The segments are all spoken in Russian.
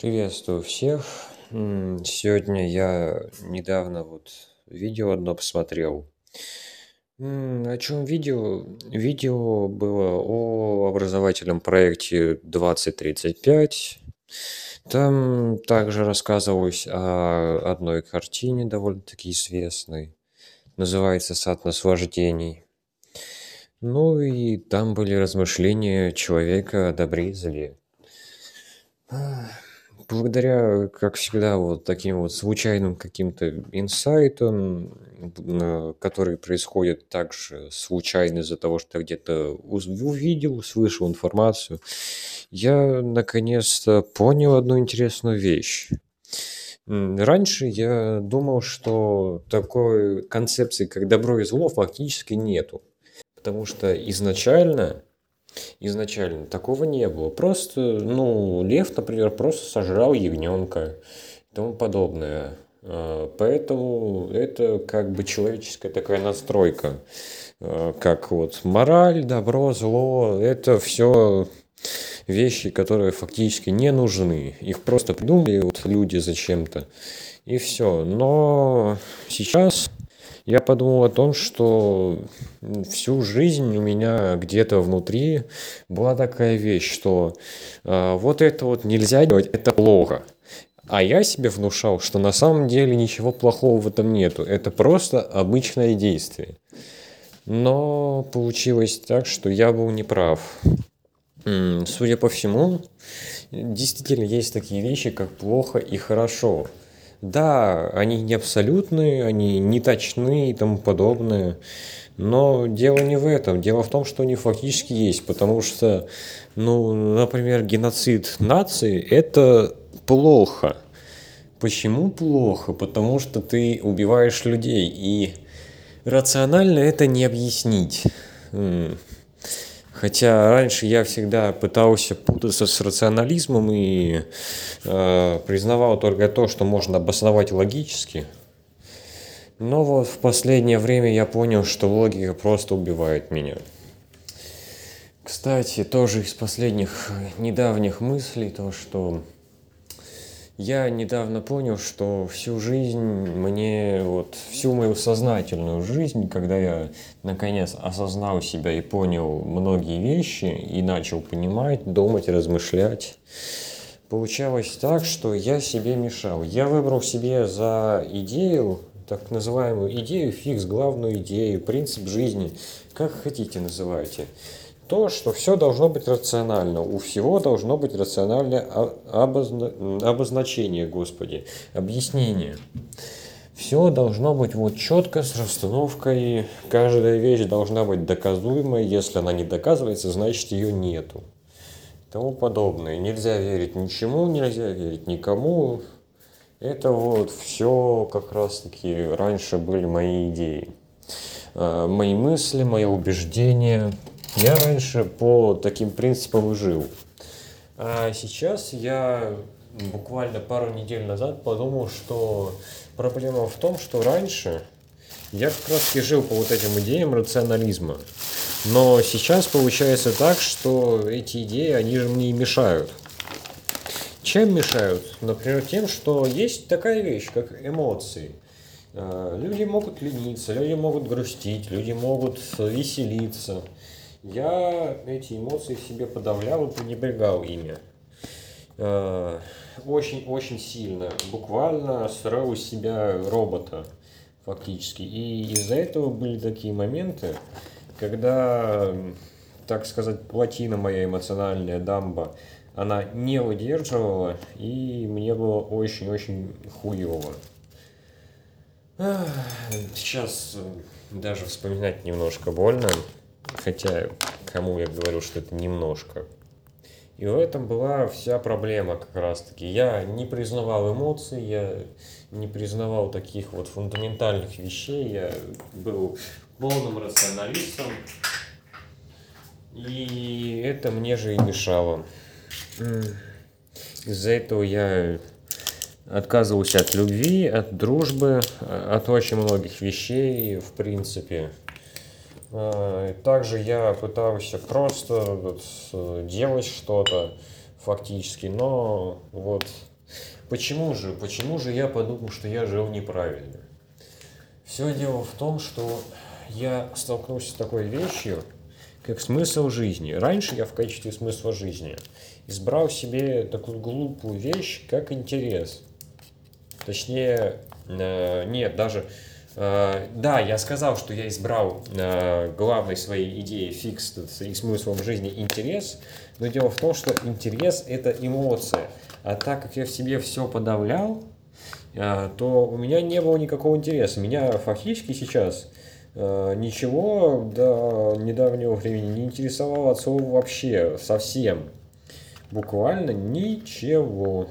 Приветствую всех. Сегодня я недавно вот видео одно посмотрел. О чем видео? Видео было о образовательном проекте 2035. Там также рассказывалось о одной картине довольно-таки известной. Называется «Сад наслаждений». Ну и там были размышления человека о добре и зле. Благодаря, как всегда, вот таким вот случайным каким-то инсайтам, которые происходят также случайно из-за того, что я где-то увидел, услышал информацию, я наконец-то понял одну интересную вещь. Раньше я думал, что такой концепции, как добро и зло, фактически нету. Потому что изначально Изначально такого не было. Просто, ну, лев, например, просто сожрал ягненка и тому подобное. А, Поэтому это как бы человеческая такая настройка. А, Как вот мораль, добро, зло, это все вещи, которые фактически не нужны. Их просто придумали вот люди зачем-то. И все. Но сейчас я подумал о том, что всю жизнь у меня где-то внутри была такая вещь, что а, вот это вот нельзя делать, это плохо. А я себе внушал, что на самом деле ничего плохого в этом нету. Это просто обычное действие. Но получилось так, что я был неправ. Судя по всему, действительно есть такие вещи, как плохо и хорошо. Да, они не абсолютные, они не точны и тому подобное. Но дело не в этом. Дело в том, что они фактически есть. Потому что, ну, например, геноцид нации– это плохо. Почему плохо? Потому что ты убиваешь людей. И рационально это не объяснить. Хотя раньше я всегда пытался путаться с рационализмом и э, признавал только то, что можно обосновать логически. Но вот в последнее время я понял, что логика просто убивает меня. Кстати, тоже из последних э, недавних мыслей то, что я недавно понял, что всю жизнь мне, вот всю мою сознательную жизнь, когда я наконец осознал себя и понял многие вещи и начал понимать, думать, размышлять, получалось так, что я себе мешал. Я выбрал себе за идею, так называемую идею, фикс, главную идею, принцип жизни, как хотите называйте то, что все должно быть рационально. У всего должно быть рациональное обозна... обозначение, Господи, объяснение. Все должно быть вот четко с расстановкой. Каждая вещь должна быть доказуемой. Если она не доказывается, значит ее нету. И тому подобное. Нельзя верить ничему, нельзя верить никому. Это вот все как раз таки раньше были мои идеи. А, Мои мысли, мои убеждения. Я раньше по таким принципам и жил. А сейчас я буквально пару недель назад подумал, что проблема в том, что раньше я как раз и жил по вот этим идеям рационализма. Но сейчас получается так, что эти идеи, они же мне и мешают. Чем мешают? Например, тем, что есть такая вещь, как эмоции. Э, Люди могут лениться, люди могут грустить, люди могут веселиться. Я эти эмоции в себе подавлял и пренебрегал ими. Э, Очень-очень сильно. Буквально строил из себя робота фактически. И из-за этого были такие моменты, когда, так сказать, плотина моя эмоциональная дамба, она не выдерживала, и мне было очень-очень хуево. Сейчас э, даже вспоминать немножко больно, хотя кому я говорю, что это немножко. И в этом была вся проблема как раз-таки. Я не признавал эмоций, я не признавал таких вот фундаментальных вещей, я был полным рационалистом, и это мне же и мешало. Из-за этого я отказывался от любви, от дружбы, от очень многих вещей, в принципе. И Также я пытался просто э, делать что-то фактически, но вот почему же, почему же я подумал, что я жил неправильно? Все дело в том, что я столкнулся с такой вещью, как смысл жизни. Раньше я в качестве смысла жизни избрал себе такую глупую вещь, как интерес. Точнее, э, нет, даже Э, да, я сказал, что я избрал э, главной своей идеей фикс и смыслом жизни интерес, но дело в том, что интерес – это эмоция. А так как я в себе все подавлял, э, то у меня не было никакого интереса. Меня фактически сейчас ничего до недавнего времени не интересовало от слова вообще, совсем. Буквально ничего.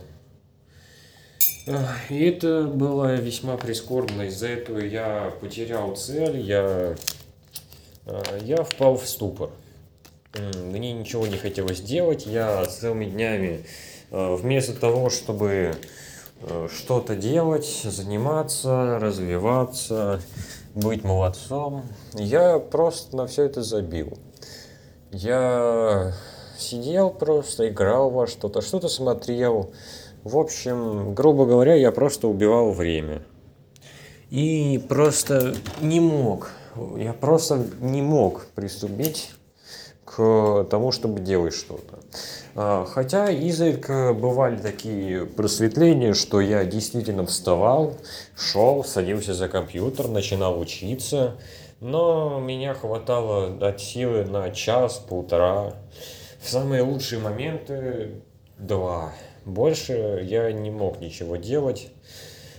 И это было весьма прискорбно. Из-за этого я потерял цель, я, э, я впал в ступор. Мне ничего не хотелось делать. Я целыми днями э, вместо того, чтобы э, что-то делать, заниматься, развиваться, быть молодцом, я просто на все это забил. Я сидел просто, играл во что-то, что-то смотрел, в общем, грубо говоря, я просто убивал время. И просто не мог, я просто не мог приступить к тому, чтобы делать что-то. А, хотя изредка бывали такие просветления, что я действительно вставал, шел, садился за компьютер, начинал учиться, но меня хватало дать силы на час-полтора. В самые лучшие моменты два. Больше я не мог ничего делать.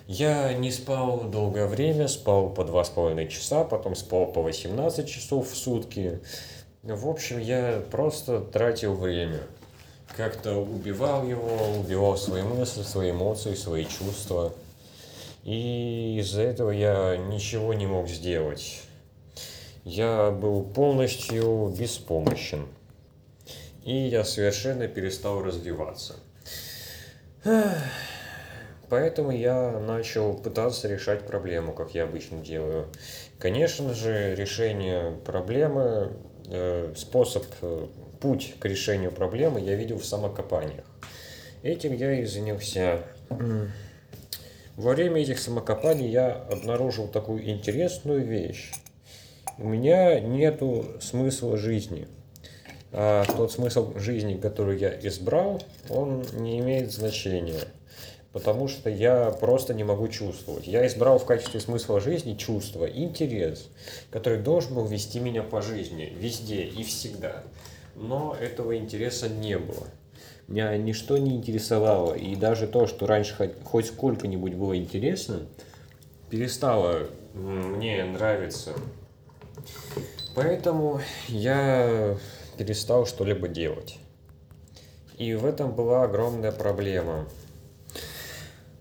Я не спал долгое время, спал по два с половиной часа, потом спал по 18 часов в сутки. В общем, я просто тратил время. Как-то убивал его, убивал свои мысли, свои эмоции, свои чувства. И из-за этого я ничего не мог сделать. Я был полностью беспомощен. И я совершенно перестал развиваться. Поэтому я начал пытаться решать проблему, как я обычно делаю. Конечно же, решение проблемы, э, способ, э, путь к решению проблемы я видел в самокопаниях. Этим я и занялся. Во время этих самокопаний я обнаружил такую интересную вещь. У меня нету смысла жизни а тот смысл жизни, который я избрал, он не имеет значения. Потому что я просто не могу чувствовать. Я избрал в качестве смысла жизни чувство, интерес, который должен был вести меня по жизни, везде и всегда. Но этого интереса не было. Меня ничто не интересовало. И даже то, что раньше хоть, хоть сколько-нибудь было интересно, перестало мне нравиться. Поэтому я перестал что-либо делать. И в этом была огромная проблема.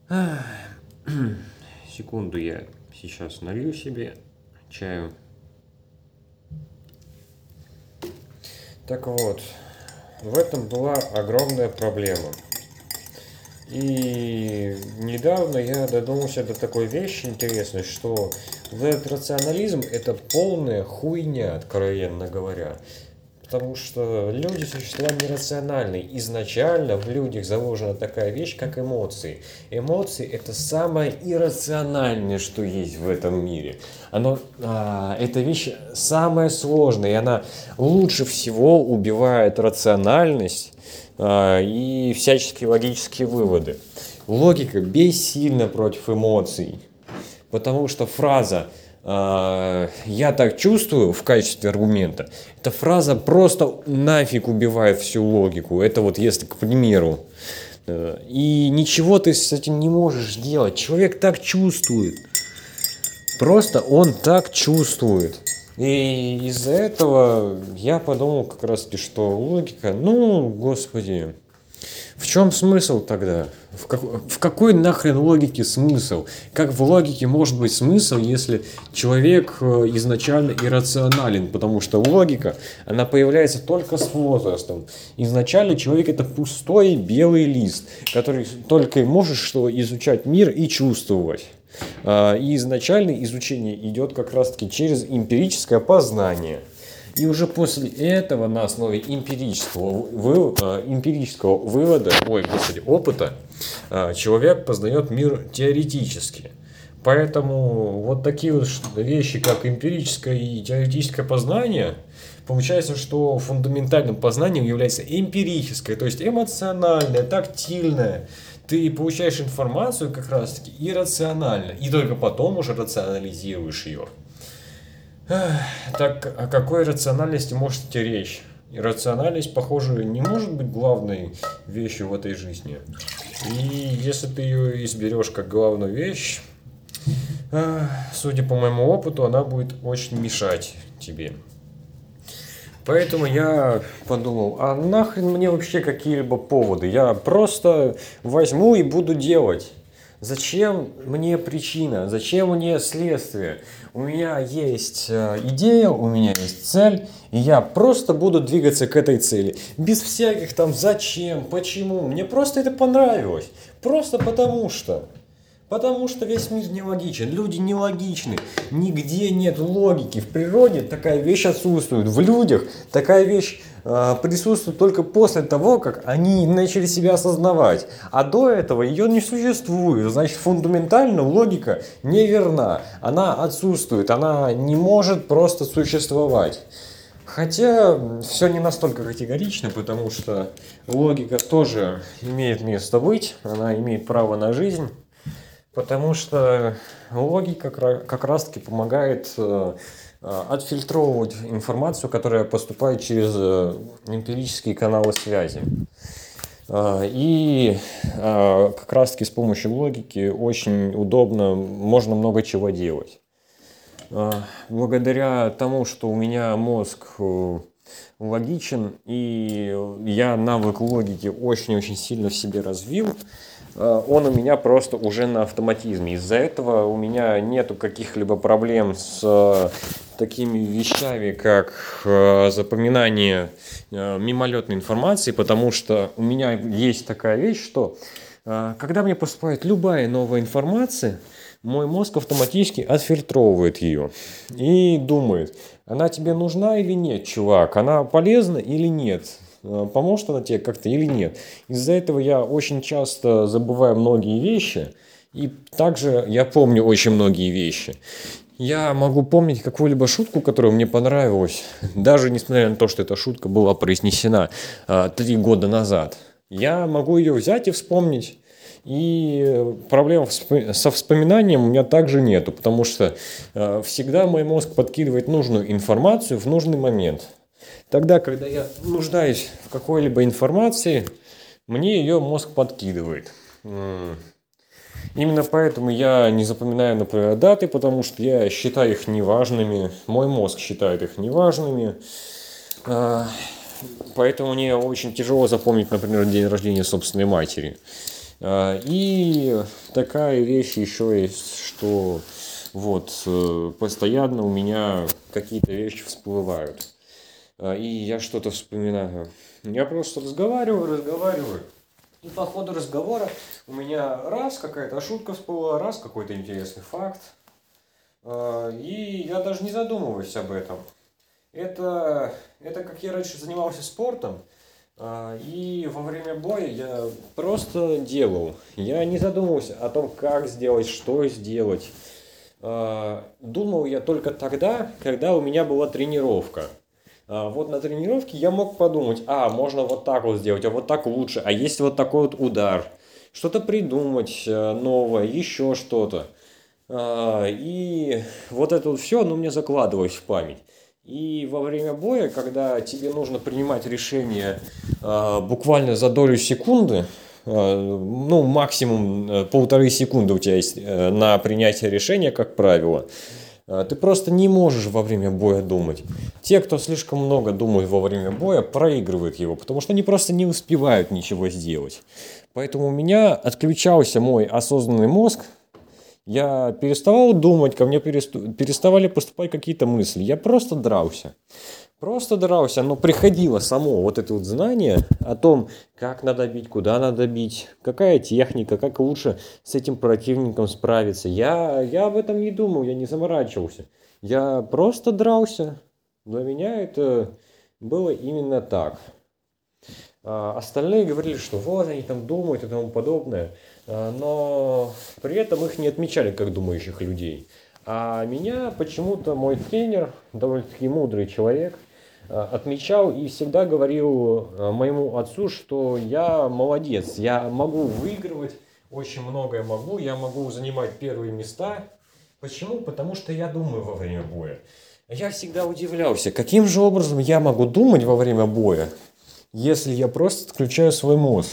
Секунду, я сейчас налью себе чаю. Так вот, в этом была огромная проблема. И недавно я додумался до такой вещи интересной, что этот рационализм это полная хуйня, откровенно говоря. Потому что люди существа нерациональные. Изначально в людях заложена такая вещь, как эмоции. Эмоции это самое иррациональное, что есть в этом мире. Оно, а, эта вещь самая сложная, и она лучше всего убивает рациональность а, и всяческие логические выводы. Логика бессильна против эмоций. Потому что фраза я так чувствую в качестве аргумента, эта фраза просто нафиг убивает всю логику. Это вот если к примеру. Э, и ничего ты с этим не можешь делать. Человек так чувствует. Просто он так чувствует. И из-за этого я подумал как раз таки, что логика, ну, господи, в чем смысл тогда? В, как, в какой нахрен логике смысл? Как в логике может быть смысл, если человек э, изначально иррационален? Потому что логика, она появляется только с возрастом. Изначально человек это пустой белый лист, который только и может что изучать мир и чувствовать. А, и изначально изучение идет как раз таки через эмпирическое познание – И уже после этого на основе эмпирического, вы, э, эмпирического вывода, ой, господи, опыта, э, человек познает мир теоретически. Поэтому вот такие вот вещи, как эмпирическое и теоретическое познание, получается, что фундаментальным познанием является эмпирическое, то есть эмоциональное, тактильное. Ты получаешь информацию как раз-таки иррационально, и только потом уже рационализируешь ее. Так о какой рациональности может идти речь? Иррациональность, похоже, не может быть главной вещью в этой жизни. И если ты ее изберешь как главную вещь, судя по моему опыту, она будет очень мешать тебе. Поэтому я подумал, а нахрен мне вообще какие-либо поводы? Я просто возьму и буду делать. Зачем мне причина? Зачем мне следствие? У меня есть э, идея, у меня есть цель, и я просто буду двигаться к этой цели. Без всяких там зачем, почему. Мне просто это понравилось. Просто потому что. Потому что весь мир нелогичен, люди нелогичны, нигде нет логики. В природе такая вещь отсутствует, в людях такая вещь присутствует только после того, как они начали себя осознавать. А до этого ее не существует. Значит, фундаментально логика неверна, она отсутствует, она не может просто существовать. Хотя все не настолько категорично, потому что логика тоже имеет место быть, она имеет право на жизнь. Потому что логика как раз-таки помогает э, э, отфильтровывать информацию, которая поступает через э, эмпирические каналы связи. И как раз-таки с помощью логики очень удобно, можно много чего делать. Благодаря тому, что у меня мозг логичен, и я навык логики очень-очень сильно в себе развил, Э, он у меня просто уже на автоматизме. Из-за этого у меня нету каких-либо проблем с э, такими вещами, как э, запоминание мимолетной информации, потому что у меня есть такая вещь, что когда мне поступает любая новая информация, мой мозг автоматически отфильтровывает ее и думает, она тебе нужна или нет, чувак, она полезна или нет. Э, поможет она тебе как-то или нет. Из-за этого я очень часто забываю многие вещи, и также я помню очень многие вещи. Я могу помнить какую-либо шутку, которая мне понравилась, даже несмотря на то, что эта шутка была произнесена а, три года назад. Я могу ее взять и вспомнить. И проблем со вспоминанием у меня также нету, потому что э, всегда мой мозг подкидывает нужную информацию в нужный момент. Тогда, когда я нуждаюсь в какой-либо информации, мне ее мозг подкидывает. Именно поэтому я не запоминаю, например, даты, потому что я считаю их неважными. Мой мозг считает их неважными. А, поэтому мне очень тяжело запомнить, например, день рождения собственной матери. А, и такая вещь еще есть, что вот э, постоянно у меня какие-то вещи всплывают. А, и я что-то вспоминаю. Я просто разговариваю, разговариваю. И по ходу разговора у меня раз какая-то шутка всплыла, раз какой-то интересный факт. А, и я даже не задумываюсь об этом. Это, это как я раньше занимался спортом, а, и во время боя я просто делал. Я не задумывался о том, как сделать, что сделать. Думал я только тогда, когда у меня была тренировка. А, вот на тренировке я мог подумать, а, можно вот так вот сделать, а вот так лучше, а есть вот такой вот удар. Что-то придумать э, новое, еще что-то. А, и вот это вот все, оно мне закладывалось в память. И во время боя, когда тебе нужно принимать решение а, буквально за долю секунды, ну, максимум э, полторы секунды у тебя есть э, на принятие решения, как правило, ты просто не можешь во время боя думать. Те, кто слишком много думает во время боя, проигрывают его, потому что они просто не успевают ничего сделать. Поэтому у меня отключался мой осознанный мозг, я переставал думать, ко мне переставали поступать какие-то мысли. Я просто дрался. Просто дрался, но приходило само вот это вот знание о том, как надо бить, куда надо бить, какая техника, как лучше с этим противником справиться. Я, я об этом не думал, я не заморачивался. Я просто дрался. Для меня это было именно так. А остальные говорили, что вот они там думают и тому подобное, а, но при этом их не отмечали как думающих людей. А меня почему-то мой тренер, довольно-таки мудрый человек, отмечал и всегда говорил моему отцу, что я молодец, я могу выигрывать, очень многое могу, я могу занимать первые места. Почему? Потому что я думаю во время боя. Я всегда удивлялся, каким же образом я могу думать во время боя, если я просто отключаю свой мозг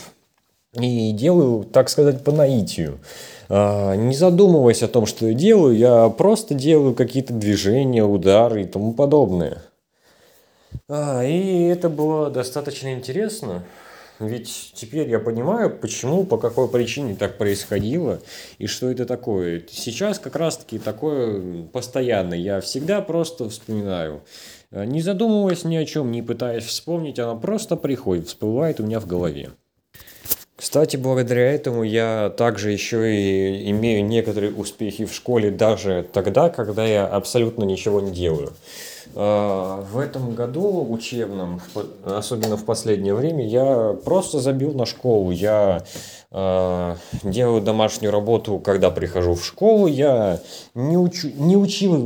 и делаю, так сказать, по наитию. А, не задумываясь о том, что я делаю, я просто делаю какие-то движения, удары и тому подобное. А, и это было достаточно интересно. Ведь теперь я понимаю, почему, по какой причине так происходило и что это такое. Сейчас как раз-таки такое постоянно. Я всегда просто вспоминаю. Э, не задумываясь ни о чем, не пытаясь вспомнить, она просто приходит, всплывает у меня в голове. Кстати, благодаря этому я также еще и имею некоторые успехи в школе даже тогда, когда я абсолютно ничего не делаю. А, в этом году учебном, особенно в последнее время, я просто забил на школу. Я а, делаю домашнюю работу, когда прихожу в школу. Я не, учу, не учил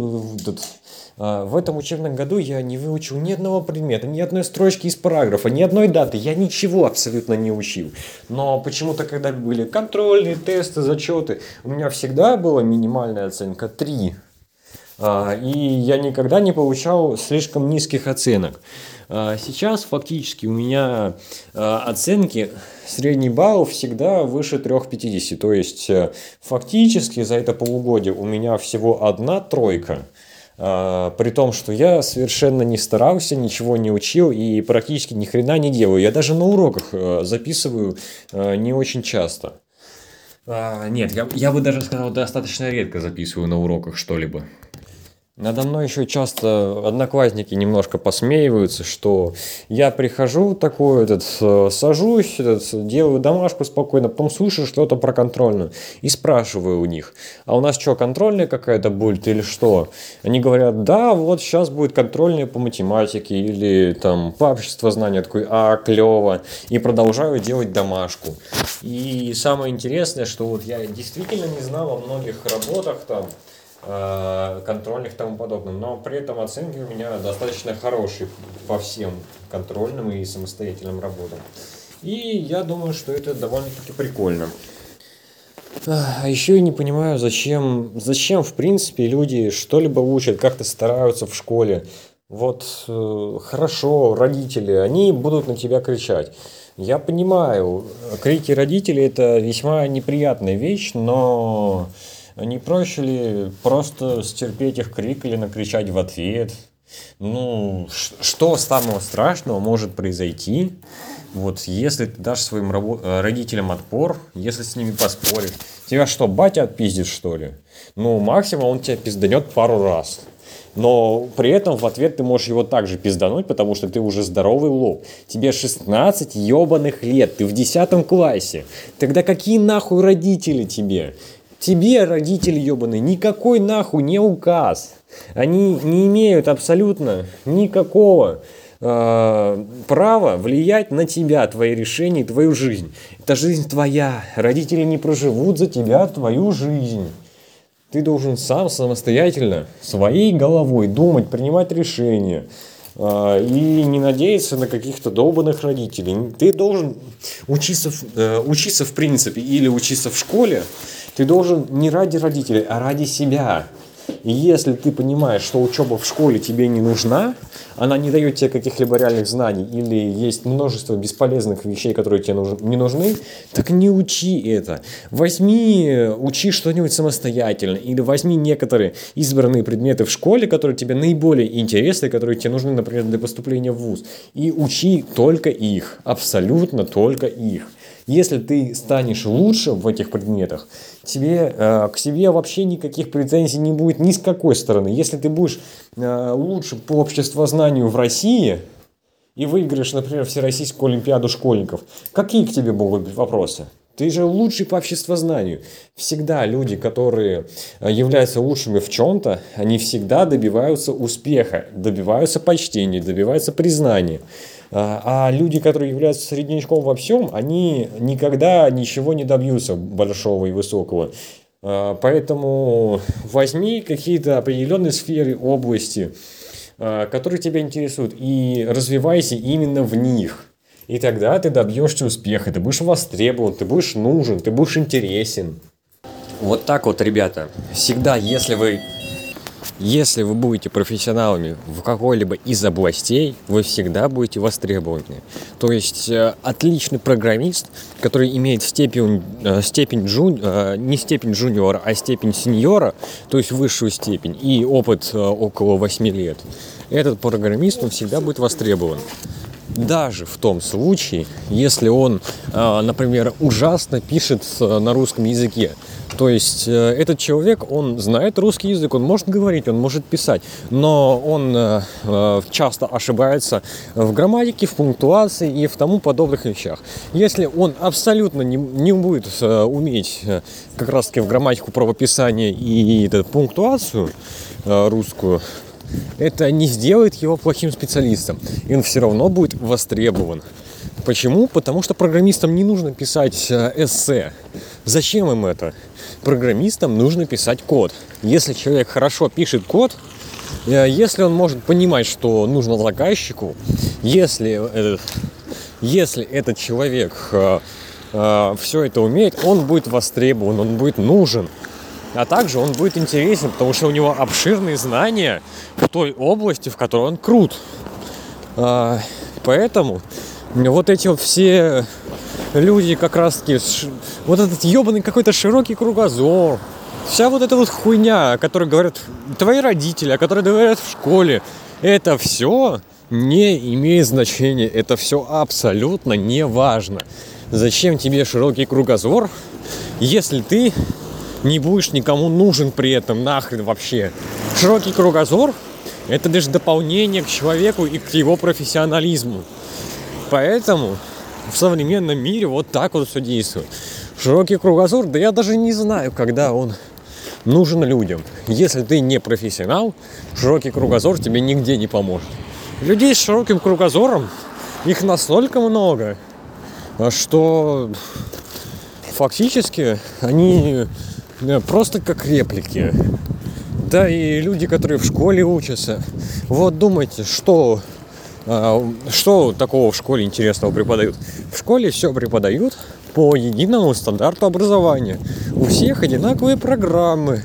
а, в этом учебном году я не выучил ни одного предмета, ни одной строчки из параграфа, ни одной даты. Я ничего абсолютно не учил. Но почему-то, когда были контрольные тесты, зачеты, у меня всегда была минимальная оценка 3. А, и я никогда не получал слишком низких оценок. А, сейчас фактически у меня оценки, средний балл всегда выше 3,50. То есть э, фактически за это полугодие у меня всего одна тройка – а, при том, что я совершенно не старался, ничего не учил и практически ни хрена не делаю. Я даже на уроках э, записываю э, не очень часто. А, нет, я, я бы даже сказал, достаточно редко записываю на уроках что-либо. Надо мной еще часто одноклассники немножко посмеиваются, что я прихожу такой, этот, э, сажусь, этот, делаю домашку спокойно, потом слышу что-то про контрольную и спрашиваю у них, а у нас что, контрольная какая-то будет или что? Они говорят, да, вот сейчас будет контрольная по математике или там по обществознанию, такой, а, клево, и продолжаю делать домашку. И самое интересное, что вот я действительно не знал о многих работах там, контрольных и тому подобным. Но при этом оценки у меня достаточно хорошие по всем контрольным и самостоятельным работам. И я думаю, что это довольно-таки прикольно. А еще я не понимаю, зачем, зачем в принципе люди что-либо учат, как-то стараются в школе. Вот э, хорошо, родители, они будут на тебя кричать. Я понимаю, крики родителей это весьма неприятная вещь, но не проще ли просто стерпеть их крик или накричать в ответ? Ну, что самого страшного может произойти? Вот если ты дашь своим э, родителям отпор, если с ними поспоришь, тебя что, батя отпиздит, что ли? Ну, максимум он тебя пизданет пару раз. Но при этом в ответ ты можешь его также пиздануть, потому что ты уже здоровый лоб. Тебе 16 ебаных лет, ты в 10 классе. Тогда какие нахуй родители тебе? Тебе, родители ебаные, никакой нахуй не указ. Они не имеют абсолютно никакого э, права влиять на тебя, твои решения, твою жизнь. Это жизнь твоя. Родители не проживут за тебя твою жизнь. Ты должен сам самостоятельно, своей головой думать, принимать решения. Э, и не надеяться на каких-то долбанных родителей. Ты должен учиться, э, учиться в принципе или учиться в школе, ты должен не ради родителей, а ради себя. И если ты понимаешь, что учеба в школе тебе не нужна, она не дает тебе каких-либо реальных знаний, или есть множество бесполезных вещей, которые тебе нужны, не нужны, так не учи это. Возьми, учи что-нибудь самостоятельно, или возьми некоторые избранные предметы в школе, которые тебе наиболее интересны, которые тебе нужны, например, для поступления в ВУЗ, и учи только их, абсолютно только их. Если ты станешь лучше в этих предметах, тебе, э, к себе вообще никаких претензий не будет ни с какой стороны. Если ты будешь э, лучше по обществознанию в России и выиграешь, например, Всероссийскую Олимпиаду школьников, какие к тебе могут быть вопросы? Ты же лучший по обществознанию. Всегда люди, которые э, являются лучшими в чем-то, они всегда добиваются успеха, добиваются почтения, добиваются признания. А, а люди, которые являются среднячком во всем, они никогда ничего не добьются большого и высокого. А, поэтому возьми какие-то определенные сферы, области, а, которые тебя интересуют, и развивайся именно в них. И тогда ты добьешься успеха, ты будешь востребован, ты будешь нужен, ты будешь интересен. Вот так вот, ребята. Всегда, если вы если вы будете профессионалами в какой-либо из областей, вы всегда будете востребованы. То есть э, отличный программист, который имеет степень, э, степень джун, э, не степень джуниора, а степень сеньора, то есть высшую степень, и опыт около 8 лет, этот программист, он всегда будет востребован даже в том случае, если он, например, ужасно пишет на русском языке. То есть э, этот человек, он знает русский язык, он может говорить, он может писать, но он э, э, часто ошибается в грамматике, в пунктуации и в тому подобных вещах. Если он абсолютно не, будет уметь как раз таки в грамматику правописания и, и пунктуацию русскую, это не сделает его плохим специалистом. И он все равно будет востребован. Почему? Потому что программистам не нужно писать эссе. Зачем им это? программистам нужно писать код. Если человек хорошо пишет код, э, если он может понимать, что нужно заказчику, если этот, если этот человек э, э, все это умеет, он будет востребован, он будет нужен. А также он будет интересен, потому что у него обширные знания в той области, в которой он крут. Э, поэтому вот эти вот все люди как раз таки, вот этот ебаный какой-то широкий кругозор, вся вот эта вот хуйня, о которой говорят твои родители, о которой говорят в школе, это все не имеет значения, это все абсолютно не важно. Зачем тебе широкий кругозор, если ты не будешь никому нужен при этом нахрен вообще. Широкий кругозор – это лишь дополнение к человеку и к его профессионализму. Поэтому в современном мире вот так вот все действует. Широкий кругозор, да я даже не знаю, когда он нужен людям. Если ты не профессионал, широкий кругозор тебе нигде не поможет. Людей с широким кругозором, их настолько много, что фактически они просто как реплики. Да и люди, которые в школе учатся. Вот думайте, что а, что такого в школе интересного преподают? В школе все преподают по единому стандарту образования. У всех одинаковые программы.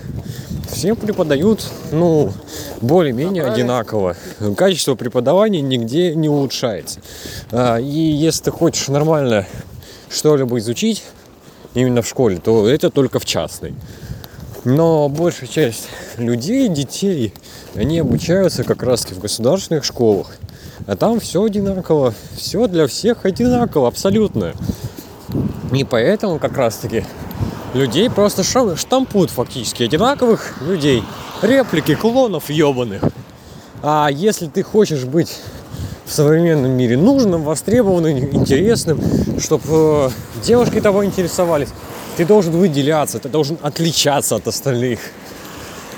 Всем преподают, ну, более-менее одинаково. Качество преподавания нигде не улучшается. А, и если ты хочешь нормально что-либо изучить именно в школе, то это только в частной. Но большая часть людей, детей, они обучаются как раз в государственных школах. А там все одинаково, все для всех одинаково, абсолютно. И поэтому как раз-таки людей просто штампуют фактически одинаковых людей. Реплики клонов ебаных. А если ты хочешь быть в современном мире нужным, востребованным, интересным, чтобы э, девушки того интересовались, ты должен выделяться, ты должен отличаться от остальных.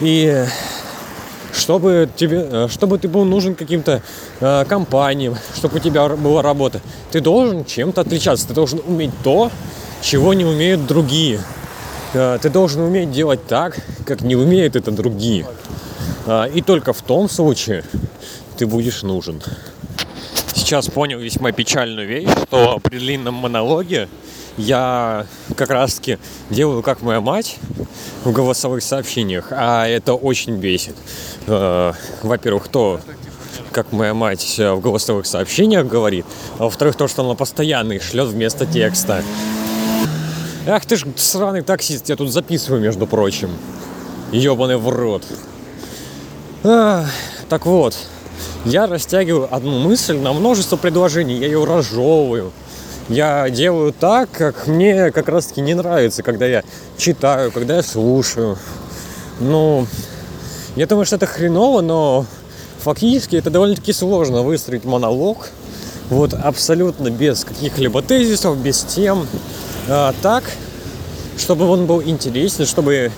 И чтобы, тебе, э, чтобы ты был нужен каким-то э, компаниям, чтобы у тебя была работа, ты должен чем-то отличаться, ты должен уметь то, чего не умеют другие. Э, ты должен уметь делать так, как не умеют это другие. Э, и только в том случае ты будешь нужен. Сейчас понял весьма печальную вещь, что при длинном монологе я как раз-таки делаю как моя мать в голосовых сообщениях, а это очень бесит. Э, во-первых, то, как моя мать в голосовых сообщениях говорит, а во-вторых, то, что она постоянно их шлет вместо текста. Ах ты ж сраный таксист, я тут записываю, между прочим. Ёбаный в рот. А, так вот, я растягиваю одну мысль на множество предложений, я ее разжевываю. Я делаю так, как мне как раз-таки не нравится, когда я читаю, когда я слушаю. Ну, я думаю, что это хреново, но фактически это довольно-таки сложно выстроить монолог, вот абсолютно без каких-либо тезисов, без тем, а, так, чтобы он был интересен, чтобы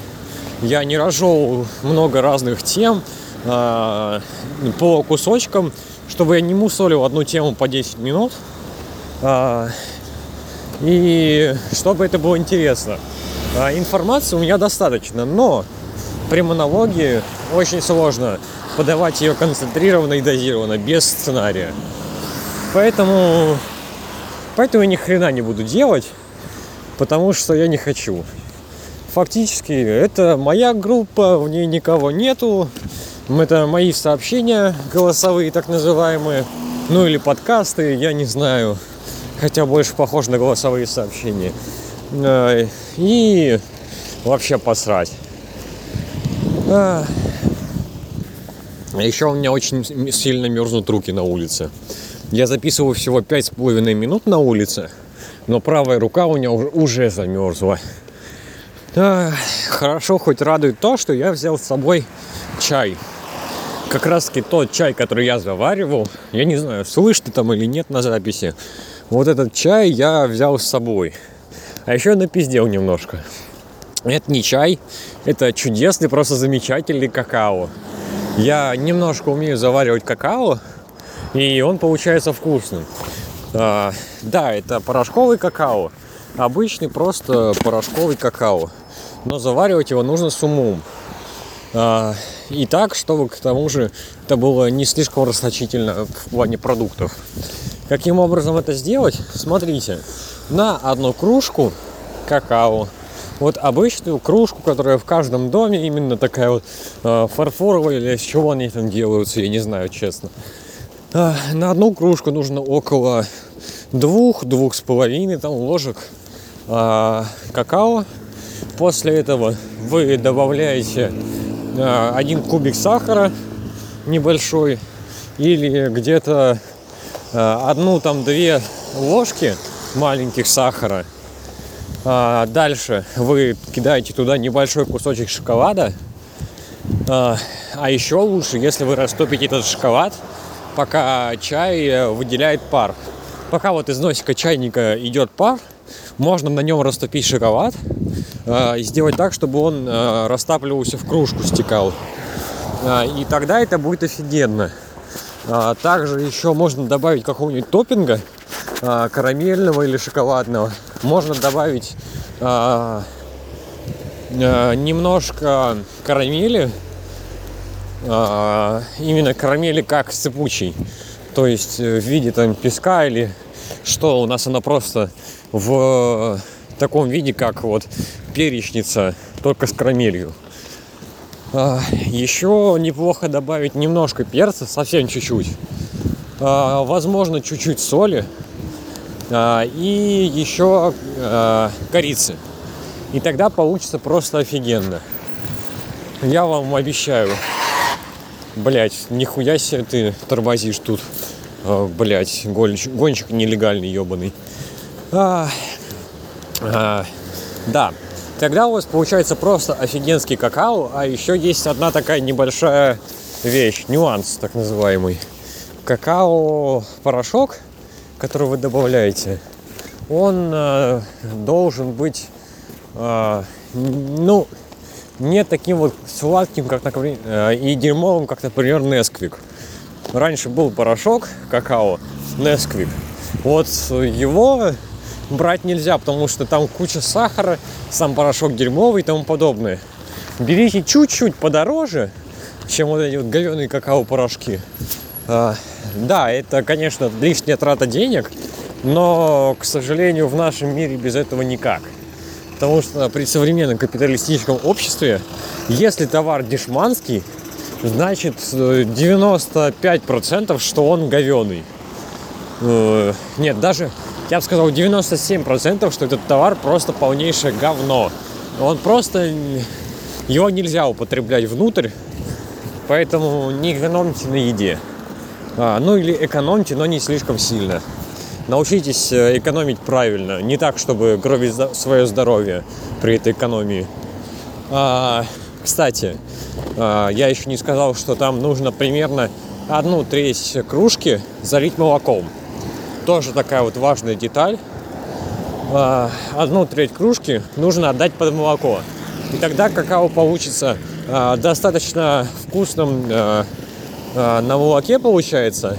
я не разжевывал много разных тем по кусочкам, чтобы я не мусолил одну тему по 10 минут. А, и чтобы это было интересно. А, информации у меня достаточно, но при монологии очень сложно подавать ее концентрированно и дозированно, без сценария. Поэтому, поэтому я ни хрена не буду делать, потому что я не хочу. Фактически это моя группа, в ней никого нету. Это мои сообщения голосовые, так называемые. Ну или подкасты, я не знаю. Хотя больше похож на голосовые сообщения. И вообще посрать. А еще у меня очень сильно мерзнут руки на улице. Я записываю всего пять с половиной минут на улице, но правая рука у меня уже, замерзла. Хорошо, хоть радует то, что я взял с собой чай. Как раз таки тот чай, который я заваривал, я не знаю, слышно там или нет на записи, вот этот чай я взял с собой. А еще напиздел немножко. Это не чай, это чудесный, просто замечательный какао. Я немножко умею заваривать какао, и он получается вкусным. А, да, это порошковый какао, обычный просто порошковый какао, но заваривать его нужно с умом. А, и так, чтобы к тому же это было не слишком расточительно в плане продуктов. Каким образом это сделать? Смотрите, на одну кружку какао вот обычную кружку, которая в каждом доме, именно такая вот э, фарфоровая или из чего они там делаются, я не знаю, честно. Э, на одну кружку нужно около двух, двух с половиной там ложек какао. После этого вы добавляете один кубик сахара небольшой или где-то э, одну там две ложки маленьких сахара а, дальше вы кидаете туда небольшой кусочек шоколада. А, а еще лучше, если вы растопите этот шоколад, пока чай э, выделяет пар. Пока вот из носика чайника идет пар, можно на нем растопить шоколад а, и сделать так, чтобы он а, растапливался в кружку, стекал. А, и тогда это будет офигенно. А, также еще можно добавить какого-нибудь топпинга а, карамельного или шоколадного. Можно добавить а, а, немножко карамели, а, именно карамели как сыпучий, то есть в виде там песка или что у нас она просто в таком виде, как вот перечница, только с карамелью. А, еще неплохо добавить немножко перца, совсем чуть-чуть. А, возможно, чуть-чуть соли а, и еще корицы. И тогда получится просто офигенно. Я вам обещаю. Блять, нихуя себе ты тормозишь тут. Блять, гонщик, гонщик нелегальный, ебаный. А, а, да, тогда у вас получается просто офигенский какао, а еще есть одна такая небольшая вещь, нюанс так называемый. Какао-порошок – который вы добавляете, он э, должен быть, э, ну, не таким вот сладким, как, например, э, и дерьмовым, как, например, Несквик. Раньше был порошок какао Несквик. Вот его брать нельзя, потому что там куча сахара, сам порошок дерьмовый и тому подобное. Берите чуть-чуть подороже, чем вот эти вот говеные какао-порошки. А, да, это, конечно, лишняя трата денег, но, к сожалению, в нашем мире без этого никак. Потому что при современном капиталистическом обществе, если товар дешманский, значит 95% что он говеный. Э, нет, даже, я бы сказал, 97% что этот товар просто полнейшее говно. Он просто, его нельзя употреблять внутрь, поэтому не экономьте на еде. А, ну или экономьте, но не слишком сильно. Научитесь э, экономить правильно, не так, чтобы гробить свое здоровье при этой экономии. А, кстати, а, я еще не сказал, что там нужно примерно одну треть кружки залить молоком. Тоже такая вот важная деталь. э, одну треть кружки нужно отдать под молоко. И тогда какао получится э, достаточно вкусным э, на молоке получается,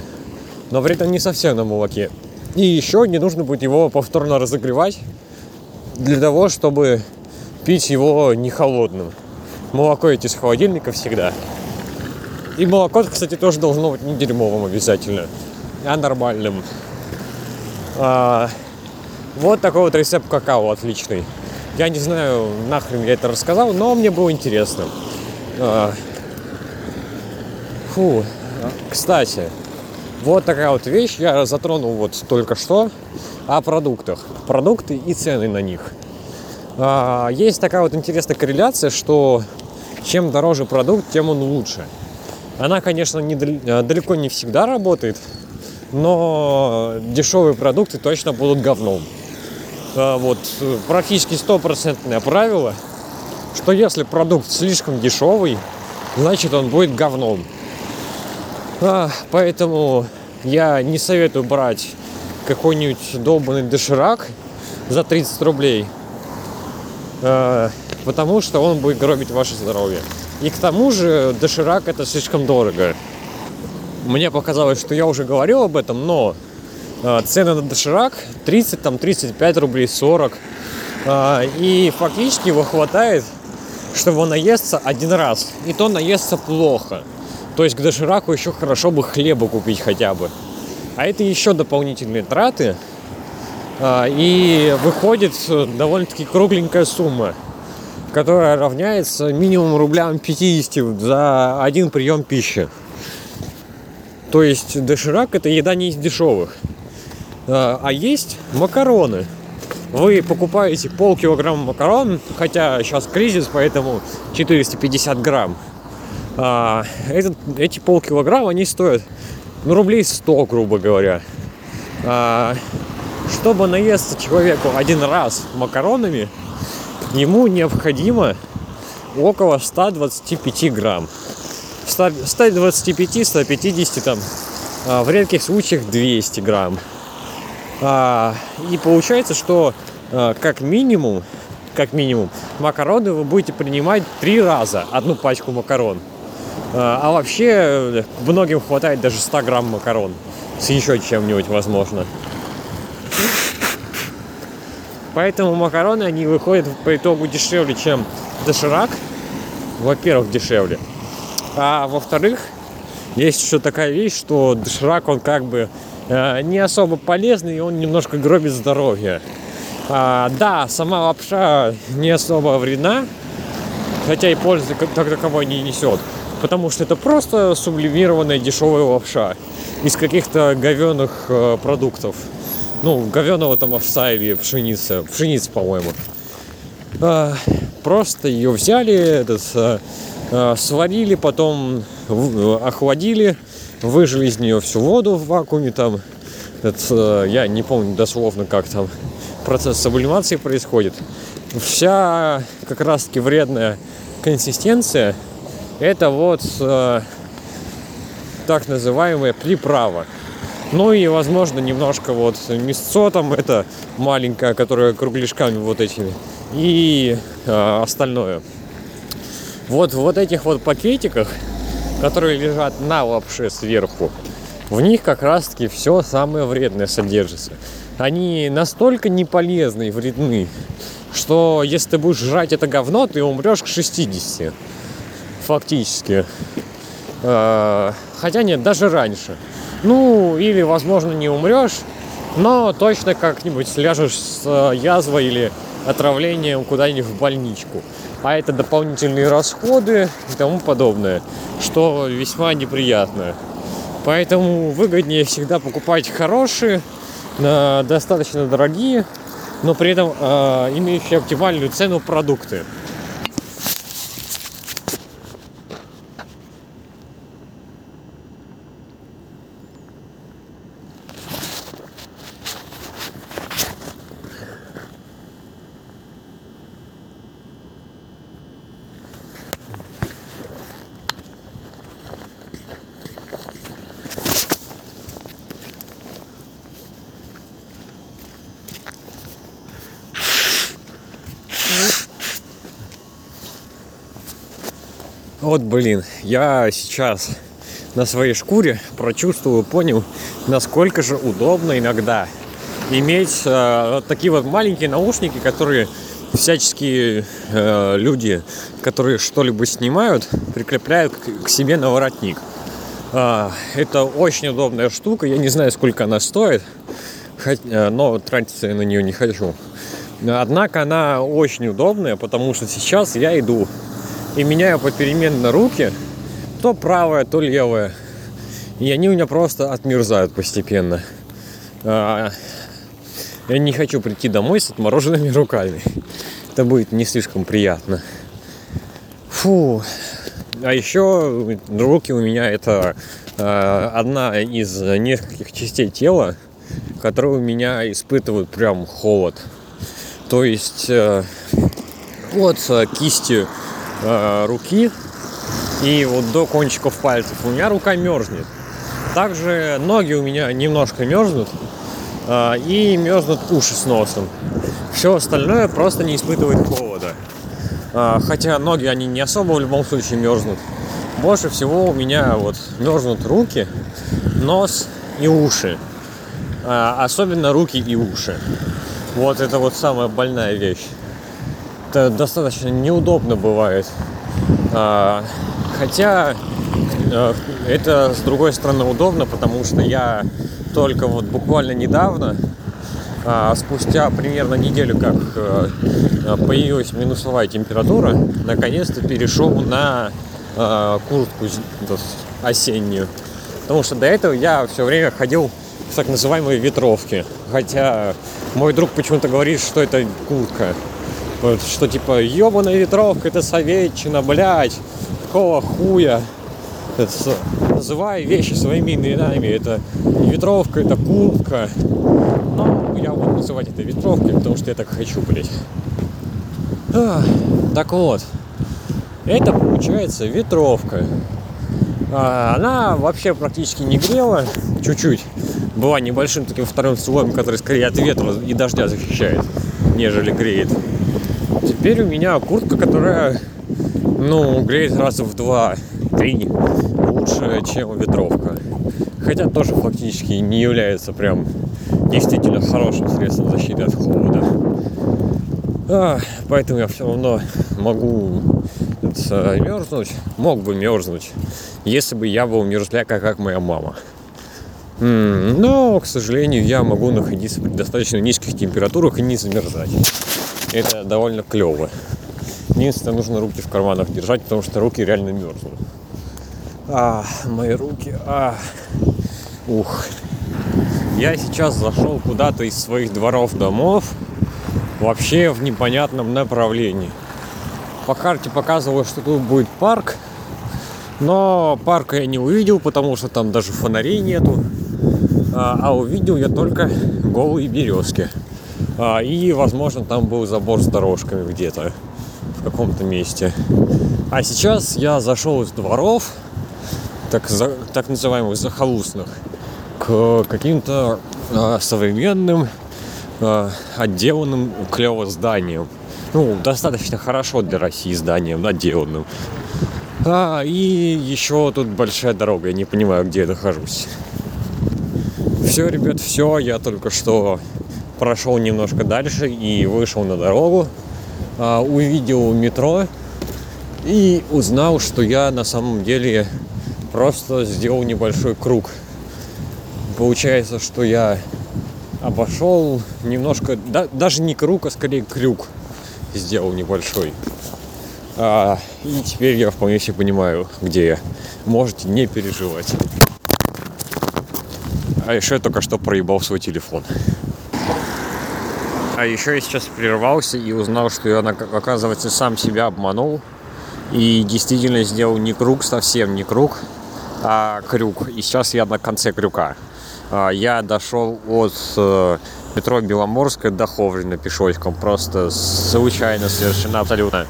но при этом не совсем на молоке. И еще не нужно будет его повторно разогревать для того, чтобы пить его не холодным. Молоко идти из холодильника всегда. И молоко, кстати, тоже должно быть не дерьмовым обязательно, а нормальным. А, вот такой вот рецепт какао отличный. Я не знаю, нахрен я это рассказал, но мне было интересно. А, фу, кстати, вот такая вот вещь я затронул вот только что о продуктах. Продукты и цены на них. А, есть такая вот интересная корреляция, что чем дороже продукт, тем он лучше. Она, конечно, не, далеко не всегда работает, но дешевые продукты точно будут говном. А, вот практически стопроцентное правило, что если продукт слишком дешевый, значит он будет говном. А, поэтому я не советую брать какой-нибудь долбанный доширак за 30 рублей, а, потому что он будет гробить ваше здоровье. И к тому же доширак это слишком дорого. Мне показалось, что я уже говорил об этом, но э, цены на доширак 30, там 35 рублей, 40. Э, и фактически его хватает, чтобы наесться один раз. И то наесться плохо. То есть к дошираку еще хорошо бы хлеба купить хотя бы. А это еще дополнительные траты. И выходит довольно-таки кругленькая сумма, которая равняется минимум рублям 50 за один прием пищи. То есть доширак это еда не из дешевых. А есть макароны. Вы покупаете полкилограмма макарон, хотя сейчас кризис, поэтому 450 грамм. А, этот, эти полкилограмма, они стоят ну, рублей 100, грубо говоря. А, чтобы наесться человеку один раз макаронами, ему необходимо около 125 грамм. 125, 150 там, а, в редких случаях 200 грамм. А, и получается, что как минимум, как минимум, макароны вы будете принимать три раза одну пачку макарон. А, а вообще э, многим хватает даже 100 грамм макарон с еще чем-нибудь, возможно. Поэтому макароны, они выходят по итогу дешевле, чем доширак. Во-первых, дешевле. А во-вторых, есть еще такая вещь, что доширак, он как бы э, не особо полезный, и он немножко гробит здоровье. А, да, сама лапша не особо вредна, хотя и пользы как таковой не несет потому что это просто сублимированная дешевая лапша из каких-то говенных э, продуктов. Ну, говеного там овса или пшеница. Пшеница, по-моему. А, просто ее взяли, этот, а, сварили, потом в, охладили, выжили из нее всю воду в вакууме там. Это, я не помню дословно, как там процесс сублимации происходит. Вся как раз-таки вредная консистенция это вот э, так называемая приправа. Ну и, возможно, немножко вот мясцо там, это маленькое, которое кругляшками вот этими. И э, остальное. Вот в вот этих вот пакетиках, которые лежат на лапше сверху, в них как раз-таки все самое вредное содержится. Они настолько неполезны и вредны, что если ты будешь жрать это говно, ты умрешь к 60 фактически. А, хотя нет, даже раньше. Ну, или, возможно, не умрешь, но точно как-нибудь сляжешь с э, язвой или отравлением куда-нибудь в больничку. А это дополнительные расходы и тому подобное, что весьма неприятно. Поэтому выгоднее всегда покупать хорошие, достаточно дорогие, но при этом э, имеющие оптимальную цену продукты. Вот, блин, я сейчас на своей шкуре прочувствовал, понял, насколько же удобно иногда иметь э, такие вот маленькие наушники, которые всяческие э, люди, которые что-либо снимают, прикрепляют к, к себе на воротник. Э, это очень удобная штука, я не знаю, сколько она стоит, хоть, э, но тратиться я на нее не хочу. Однако она очень удобная, потому что сейчас я иду и меняю попеременно руки, то правая, то левая. И они у меня просто отмерзают постепенно. А, я не хочу прийти домой с отмороженными руками. Это будет не слишком приятно. Фу. А еще руки у меня это э, одна из нескольких частей тела, которые у меня испытывают прям холод. То есть э, от кисти э, руки и вот до кончиков пальцев у меня рука мерзнет. Также ноги у меня немножко мерзнут э, и мерзнут уши с носом. Все остальное просто не испытывает холода. Э, хотя ноги они не особо в любом случае мерзнут. Больше всего у меня вот мерзнут руки, нос и уши. Особенно руки и уши. Вот это вот самая больная вещь. Это достаточно неудобно бывает. А, хотя а, это с другой стороны удобно, потому что я только вот буквально недавно, а, спустя примерно неделю, как а, появилась минусовая температура, наконец-то перешел на а, куртку осеннюю. Потому что до этого я все время ходил в так называемые ветровки. Хотя мой друг почему-то говорит, что это куртка. Вот, что типа ебаная ветровка, это советчина, блядь, какого хуя. Это, называй вещи своими именами. Это ветровка, это куртка. Но я буду называть это ветровкой, потому что я так хочу, блядь. А, так вот, это получается ветровка. А, она вообще практически не грела, чуть-чуть. Была небольшим таким вторым слоем, который скорее от ветра и дождя защищает, нежели греет. Теперь у меня куртка, которая, ну, греет раз в два-три лучше, чем ветровка. Хотя тоже фактически не является прям действительно хорошим средством защиты от холода. А, поэтому я все равно могу мерзнуть, мог бы мерзнуть, если бы я был мерзляка, как моя мама. Но, к сожалению, я могу находиться при достаточно низких температурах и не замерзать. Это довольно клево. Единственное, нужно руки в карманах держать, потому что руки реально мерзнут. А, мои руки, а, ух. Я сейчас зашел куда-то из своих дворов домов, вообще в непонятном направлении. По карте показывало, что тут будет парк, но парка я не увидел, потому что там даже фонарей нету. А, а увидел я только голые березки. А, и, возможно, там был забор с дорожками где-то в каком-то месте. А сейчас я зашел из дворов, так, за, так называемых захолустных, к каким-то а, современным, а, отделанным клево зданиям ну, достаточно хорошо для России зданием отделанным. А, и еще тут большая дорога, я не понимаю, где я нахожусь. Все, ребят, все, я только что прошел немножко дальше и вышел на дорогу, а, увидел метро и узнал, что я на самом деле просто сделал небольшой круг. Получается, что я обошел немножко, да, даже не круг, а скорее крюк сделал небольшой. А, и теперь я вполне себе понимаю, где я. Можете не переживать. А еще я только что проебал свой телефон. А еще я сейчас прервался и узнал, что я, оказывается, сам себя обманул. И действительно сделал не круг, совсем не круг, а крюк. И сейчас я на конце крюка. А, я дошел от э, метро Беломорская до Ховрина пешочком. Просто случайно совершенно абсолютно.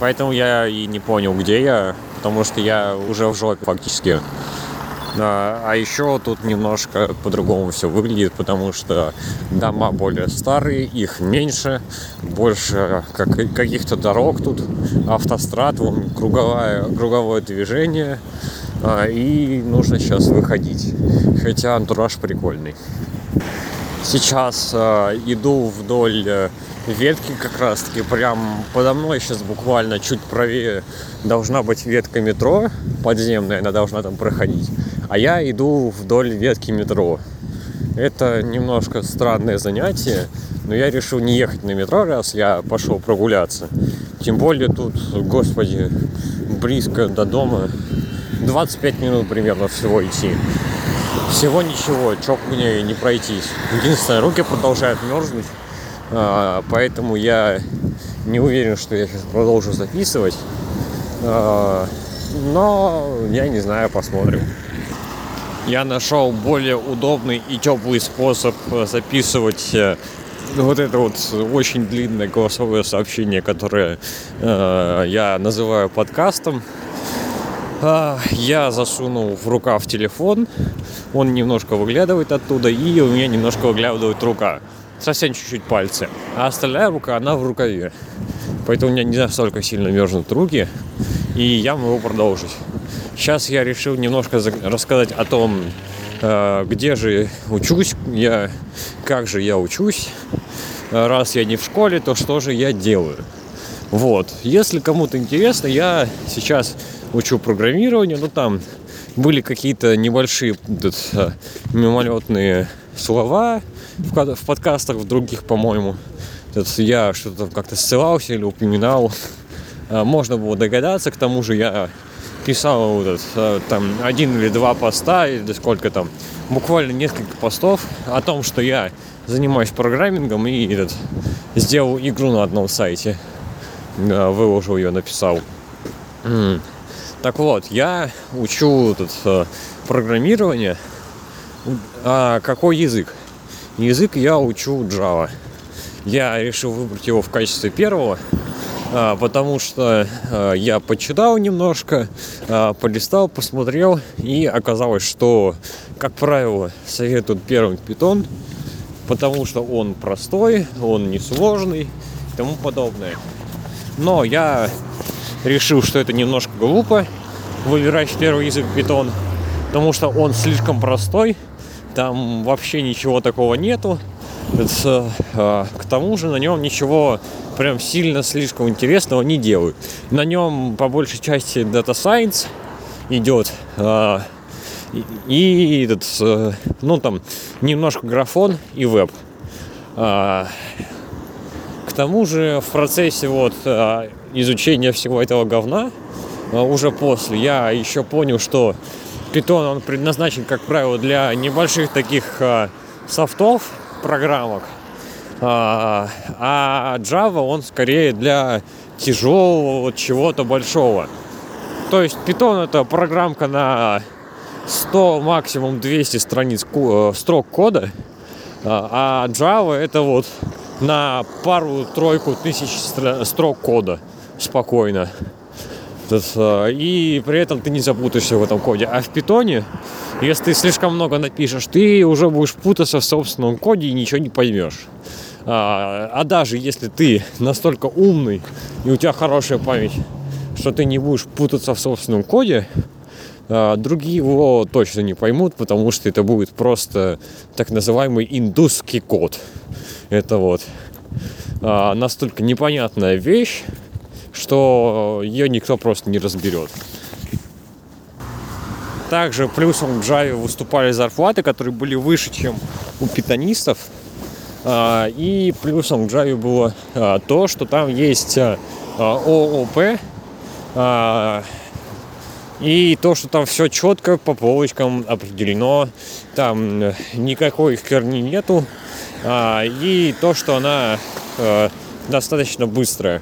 Поэтому я и не понял, где я, потому что я уже в жопе фактически. А, а еще тут немножко по-другому все выглядит, потому что дома более старые, их меньше, больше как, каких-то дорог тут, автострад, вон, круговое, круговое движение, а, и нужно сейчас выходить. Хотя антураж прикольный. Сейчас э, иду вдоль э, ветки как раз таки прям подо мной сейчас буквально чуть правее должна быть ветка метро подземная, она должна там проходить. А я иду вдоль ветки метро. Это немножко странное занятие, но я решил не ехать на метро, раз я пошел прогуляться. Тем более тут, господи, близко до дома. 25 минут примерно всего идти. Всего ничего, чок мне не пройтись. Единственное, руки продолжают мерзнуть. А, поэтому я не уверен, что я сейчас продолжу записывать. А, но я не знаю, посмотрим. Я нашел более удобный и теплый способ э, записывать э, вот это вот очень длинное голосовое сообщение, которое э, я называю подкастом. А, я засунул в рукав телефон, он немножко выглядывает оттуда, и у меня немножко выглядывает рука совсем чуть-чуть пальцы, а остальная рука, она в рукаве. Поэтому у меня не настолько сильно мерзнут руки, и я могу продолжить. Сейчас я решил немножко рассказать о том, э, где же учусь, я, как же я учусь. Раз я не в школе, то что же я делаю? Вот. Если кому-то интересно, я сейчас учу программированию, ну там были какие-то небольшие э, мимолетные слова, в, подкастах в других, по-моему. Я что-то как-то ссылался или упоминал. А, можно было догадаться, к тому же я писал вот этот, а, там один или два поста, или сколько там, буквально несколько постов о том, что я занимаюсь программингом и этот, сделал игру на одном сайте. Выложил ее, написал. Так вот, я учу а, программирование. А какой язык? Язык я учу Java. Я решил выбрать его в качестве первого, а, потому что а, я почитал немножко, а, полистал, посмотрел, и оказалось, что, как правило, советуют первым питон, потому что он простой, он несложный и тому подобное. Но я решил, что это немножко глупо выбирать первый язык питон, потому что он слишком простой, там вообще ничего такого нету. А, к тому же на нем ничего прям сильно слишком интересного не делают. На нем по большей части Data Science идет. А, и, и этот, а, ну там немножко графон и веб. А, к тому же в процессе вот изучения всего этого говна уже после я еще понял, что Python, он предназначен, как правило, для небольших таких э, софтов, программок. А, а Java, он скорее для тяжелого вот чего-то большого. То есть Python это программка на 100, максимум 200 страниц э, строк кода, а Java это вот на пару-тройку тысяч строк кода спокойно. А, и при этом ты не запутаешься в этом коде. А в питоне, если ты слишком много напишешь, ты уже будешь путаться в собственном коде и ничего не поймешь. А, а даже если ты настолько умный и у тебя хорошая память, что ты не будешь путаться в собственном коде, а, другие его точно не поймут, потому что это будет просто так называемый индусский код. Это вот настолько непонятная вещь, что ее никто просто не разберет. Также плюсом в Java выступали зарплаты, которые были выше, чем у питанистов. А, и плюсом в Java было а, то, что там есть а, ООП, и то, что там все четко по полочкам определено, там никакой херни нету, и то, что она достаточно быстрая.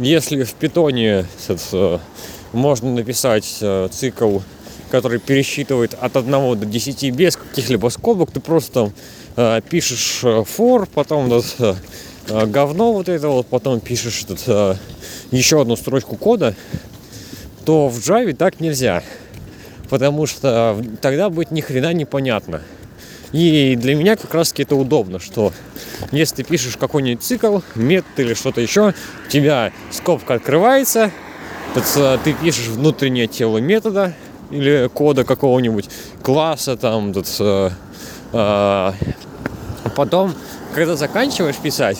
Если в питоне можно написать э, цикл, который пересчитывает от 1 до 10 без каких-либо скобок, ты просто э, пишешь э, for, потом вот, говно вот это вот, потом пишешь тут, еще одну строчку кода, то в Java так нельзя. потому что тогда будет ни хрена непонятно. И для меня как раз таки это удобно, что если ты пишешь какой-нибудь цикл, метод или что-то еще, у тебя скобка открывается, ты пишешь внутреннее тело метода или кода какого-нибудь класса, там, тут, э, э, потом, когда заканчиваешь писать,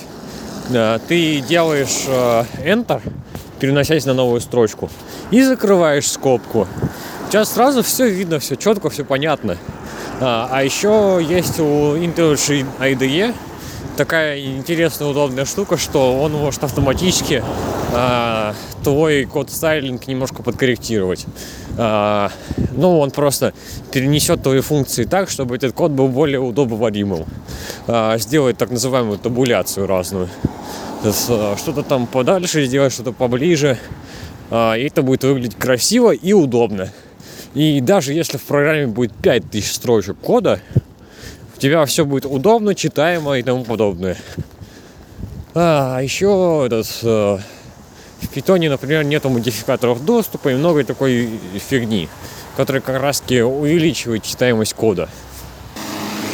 э, ты делаешь э, Enter, переносясь на новую строчку, и закрываешь скобку. Сейчас сразу все видно, все четко, все понятно. А, а еще есть у IntelliJ IDE такая интересная, удобная штука, что он может автоматически а, твой код стайлинг немножко подкорректировать. А, ну, он просто перенесет твои функции так, чтобы этот код был более удобоваримым. А, сделает так называемую табуляцию разную. А, что-то там подальше сделать, что-то поближе. А, и это будет выглядеть красиво и удобно. И даже если в программе будет 5000 строчек кода, у тебя все будет удобно, читаемо и тому подобное. А, еще этот, э, в питоне, например, нету модификаторов доступа и много такой фигни, которая как раз таки увеличивает читаемость кода.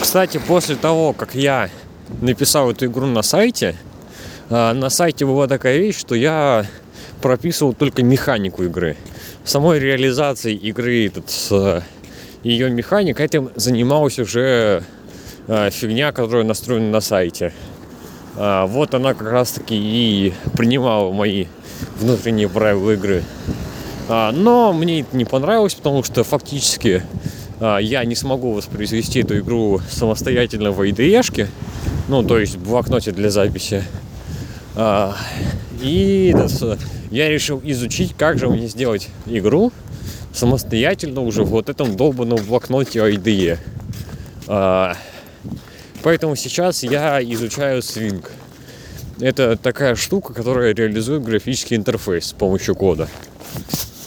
Кстати, после того, как я написал эту игру на сайте, э, на сайте была такая вещь, что я прописывал только механику игры самой реализацией игры, этот, с ее механик, этим занималась уже э, фигня, которая настроена на сайте. А, вот она как раз таки и принимала мои внутренние правила игры. А, но мне это не понравилось, потому что фактически а, я не смогу воспроизвести эту игру самостоятельно в IDE, ну, то есть в блокноте для записи. А, и я решил изучить, как же мне сделать игру самостоятельно уже в вот этом долбанном блокноте IDE. А, поэтому сейчас я изучаю Swing. Это такая штука, которая реализует графический интерфейс с помощью кода.